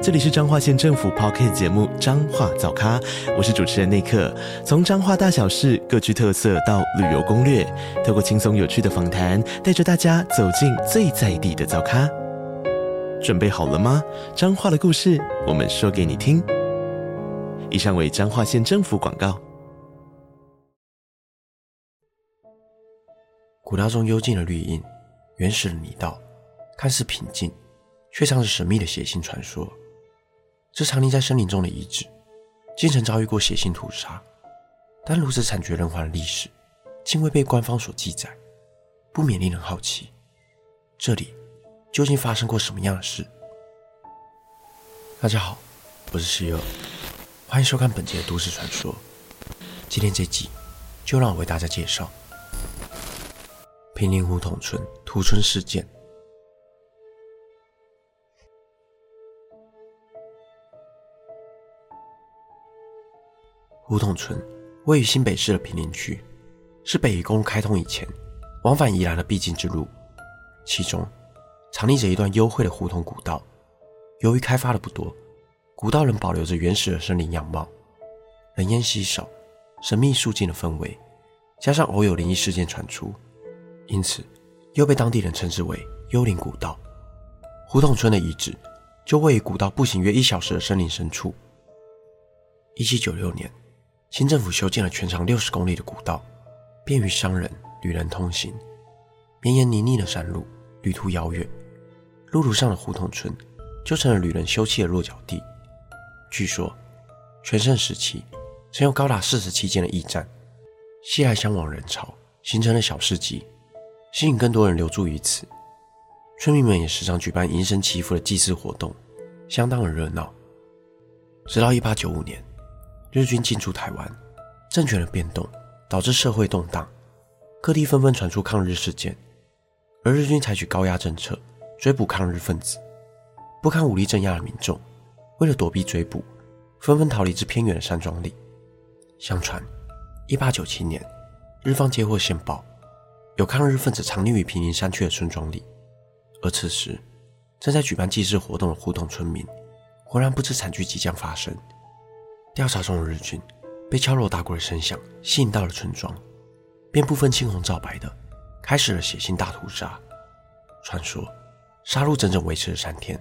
这里是彰化县政府 p o c k t 节目《彰化早咖》，我是主持人内克。从彰化大小事各具特色到旅游攻略，透过轻松有趣的访谈，带着大家走进最在地的早咖。准备好了吗？彰化的故事，我们说给你听。以上为彰化县政府广告。古道中幽静的绿荫，原始的泥道，看似平静，却藏着神秘的血腥传说。这藏匿在森林中的遗址，竟曾遭遇过血腥屠杀。但如此惨绝人寰的历史，竟未被官方所记载，不免令人好奇：这里究竟发生过什么样的事？大家好，我是西柚，欢迎收看本节的都市传说。今天这集，就让我为大家介绍平林胡同村屠村事件。胡同村位于新北市的平林区，是北宜公路开通以前往返宜兰的必经之路。其中藏匿着一段幽会的胡同古道。由于开发的不多，古道仍保留着原始的森林样貌，人烟稀少，神秘肃静的氛围，加上偶有灵异事件传出，因此又被当地人称之为“幽灵古道”。胡同村的遗址就位于古道步行约一小时的森林深处。一七九六年。新政府修建了全长六十公里的古道，便于商人、旅人通行。绵延泥泞的山路，旅途遥远，路途上的胡同村就成了旅人休憩的落脚地。据说，全盛时期曾有高达四十七间的驿站，熙来相往人潮，形成了小市集，吸引更多人留住于此。村民们也时常举办迎神祈福的祭祀活动，相当的热闹。直到一八九五年。日军进驻台湾，政权的变动导致社会动荡，各地纷纷传出抗日事件，而日军采取高压政策，追捕抗日分子。不堪武力镇压的民众，为了躲避追捕，纷纷逃离至偏远的山庄里。相传，1897年，日方接获线报，有抗日分子藏匿于平林山区的村庄里，而此时正在举办祭祀活动的胡同村民，忽然不知惨剧即将发生。调查中的日军被敲锣打鼓的声响吸引到了村庄，便不分青红皂白的开始了血腥大屠杀。传说杀戮整整维持了三天，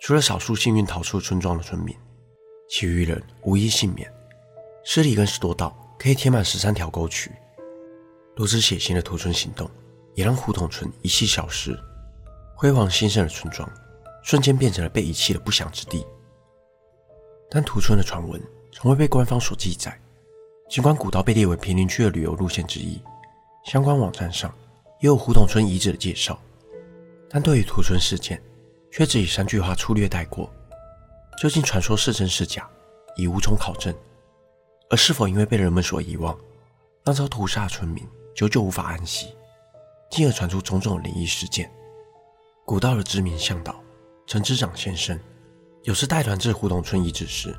除了少数幸运逃出村庄的村民，其余人无一幸免。尸体更是多到可以填满十三条沟渠。如此血腥的屠村行动，也让胡同村一夕消失，辉煌兴盛的村庄瞬间变成了被遗弃的不祥之地。但屠村的传闻。从未被官方所记载。尽管古道被列为平林区的旅游路线之一，相关网站上也有胡同村遗址的介绍，但对于屠村事件，却只以三句话粗略带过。究竟传说是真是假，已无从考证。而是否因为被人们所遗忘，让遭屠杀的村民久久无法安息，进而传出种种灵异事件？古道的知名向导陈之长先生，有时带团至胡同村遗址时。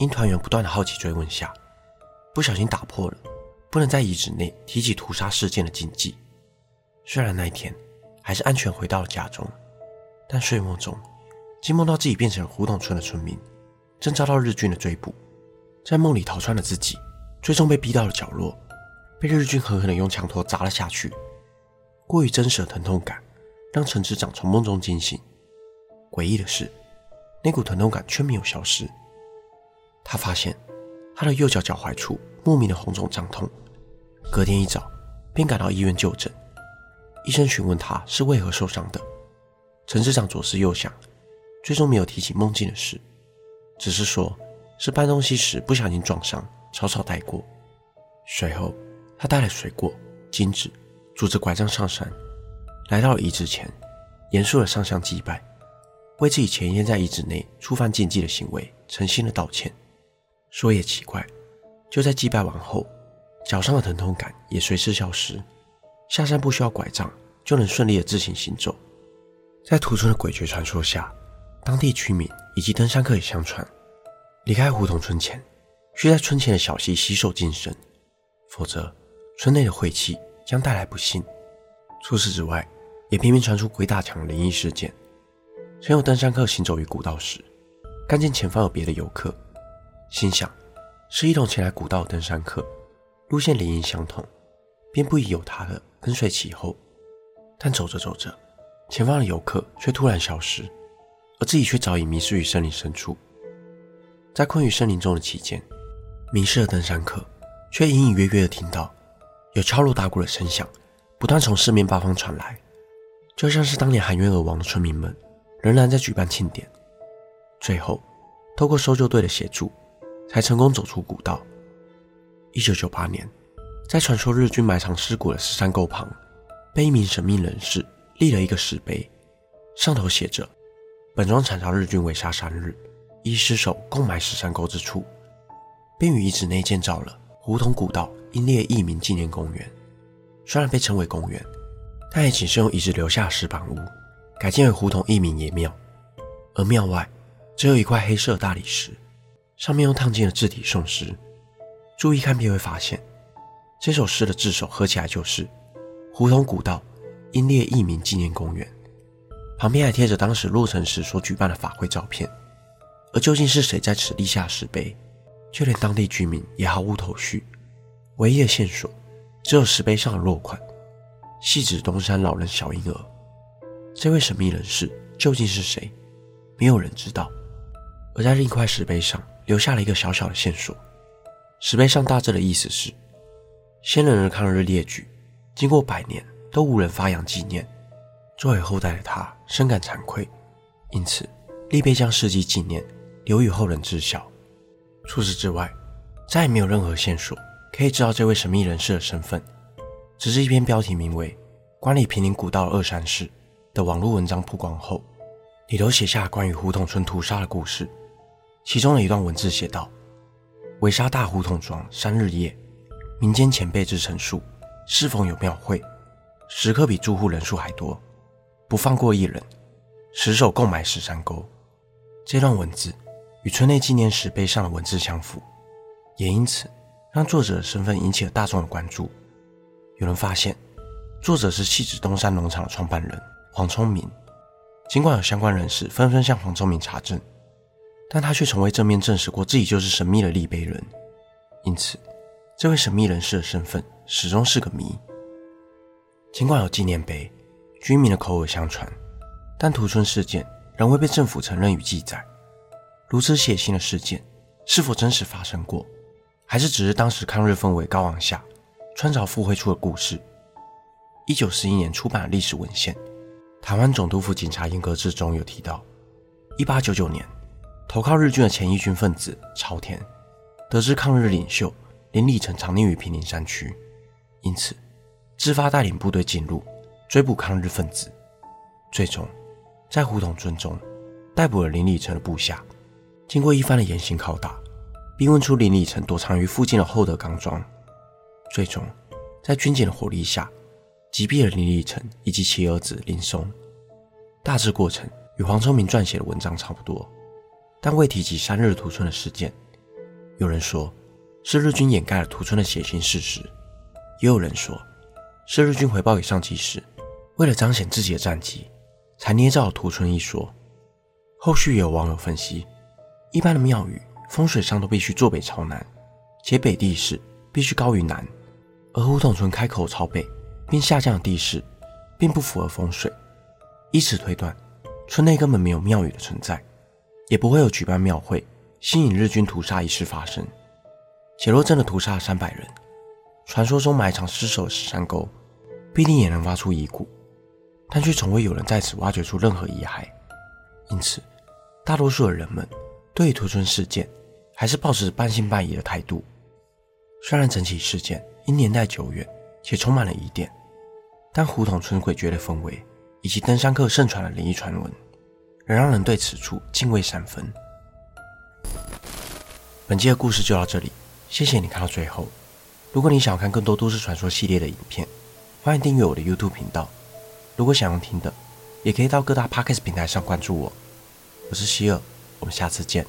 因团员不断的好奇追问下，不小心打破了不能在遗址内提起屠杀事件的禁忌。虽然那一天还是安全回到了家中，但睡梦中竟梦到自己变成了胡同村的村民，正遭到日军的追捕。在梦里逃窜的自己，最终被逼到了角落，被日军狠狠的用枪托砸了下去。过于真实的疼痛感让陈执长从梦中惊醒。诡异的是，那股疼痛感却没有消失。他发现他的右脚脚踝处莫名的红肿胀痛，隔天一早便赶到医院就诊。医生询问他是为何受伤的，陈市长左思右想，最终没有提起梦境的事，只是说是搬东西时不小心撞伤，草草带过。随后他带了水果、金纸，拄着拐杖上山，来到了遗址前，严肃的上香祭拜，为自己前一天在遗址内触犯禁忌的行为诚心的道歉。说也奇怪，就在祭拜完后，脚上的疼痛感也随之消失。下山不需要拐杖，就能顺利的自行行走。在屠村的诡谲传说下，当地居民以及登山客也相传，离开胡同村前，需在村前的小溪洗手净身，否则村内的晦气将带来不幸。除此之外，也频频传出鬼打墙灵异事件。曾有登山客行走于古道时，看见前方有别的游客，心想是一同前来古道登山客，路线理应相同，便不疑有他的跟随其后。但走着走着，前方的游客却突然消失，而自己却早已迷失于森林深处。在困于森林中的期间，迷失的登山客却隐隐约约地听到有敲锣打鼓的声响，不断从四面八方传来，就像是当年含冤而亡的村民们仍然在举办庆典。最后，透过搜救队的协助，才成功走出古道。一九九八年，在传说日军埋藏尸骨的石山沟旁。被一名神秘人士立了一个石碑，上头写着：“本庄惨遭日军围杀三日，一尸首共埋石山沟之处。”并于遗址内建造了胡同古道英烈义民纪念公园。虽然被称为公园，但也仅是用遗址留下石板屋改建为胡同义民爷庙。而庙外只有一块黑色大理石，上面用烫金的字体诵诗。注意看便会发现，这首诗的字首合起来就是。胡同古道英烈义民纪念公园旁边还贴着当时落成时所举办的法会照片，而究竟是谁在此立下石碑，就连当地居民也毫无头绪。唯一的线索只有石碑上的落款，系指东山老人小婴儿。这位神秘人士究竟是谁？没有人知道。而在另一块石碑上留下了一个小小的线索，石碑上大致的意思是：先人的抗日烈举。经过百年都无人发扬纪念，作为后代的他深感惭愧，因此立碑将事迹纪念留与后人知晓。除此之外，再也没有任何线索可以知道这位神秘人士的身份。只是一篇标题名为《管理平林古道二三事》的网络文章曝光后，里头写下关于胡同村屠杀的故事。其中的一段文字写道：“围杀大胡同庄三日夜，民间前辈之陈述。”是否有庙会？时刻比住户人数还多，不放过一人，十手共埋十三沟。这段文字与村内纪念石碑上的文字相符，也因此让作者的身份引起了大众的关注。有人发现，作者是戏子东山农场的创办人黄聪明。尽管有相关人士纷纷向黄聪明查证，但他却从未正面证实过自己就是神秘的立碑人。因此，这位神秘人士的身份。始终是个谜。尽管有纪念碑，居民的口耳相传，但屠村事件仍未被政府承认与记载。如此血腥的事件，是否真实发生过，还是只是当时抗日氛围高昂下穿凿附会出的故事？一九四一年出版的历史文献《台湾总督府警察严格志》中有提到，一八九九年投靠日军的前义军分子朝田，得知抗日领袖林立成藏匿于平林山区。因此，自发带领部队进入追捕抗日分子，最终在胡同村中逮捕了林立成的部下。经过一番的严刑拷打，并问出林立成躲藏于附近的厚德岗庄，最终在军警的火力下击毙了林立成以及其儿子林松。大致过程与黄聪明撰写的文章差不多，但未提及三日屠村的事件。有人说，是日军掩盖了屠村的血腥事实。也有人说，是日军回报给上级时，为了彰显自己的战绩，才捏造了屠村一说。后续也有网友分析，一般的庙宇风水上都必须坐北朝南，且北地势必须高于南，而胡同村开口朝北并下降的地势，并不符合风水。以此推断，村内根本没有庙宇的存在，也不会有举办庙会吸引日军屠杀一事发生。且若真的屠杀了三百人，传说中埋藏尸首的石山沟，必定也能挖出遗骨，但却从未有人在此挖掘出任何遗骸。因此，大多数的人们对屠村事件还是抱持半信半疑的态度。虽然整起事件因年代久远且充满了疑点，但胡同村诡谲的氛围以及登山客盛传的灵异传闻，仍让人对此处敬畏三分。本期的故事就到这里，谢谢你看到最后。如果你想要看更多都市传说系列的影片，欢迎订阅我的 YouTube 频道。如果想要听的，也可以到各大 podcast 平台上关注我。我是希尔，我们下次见。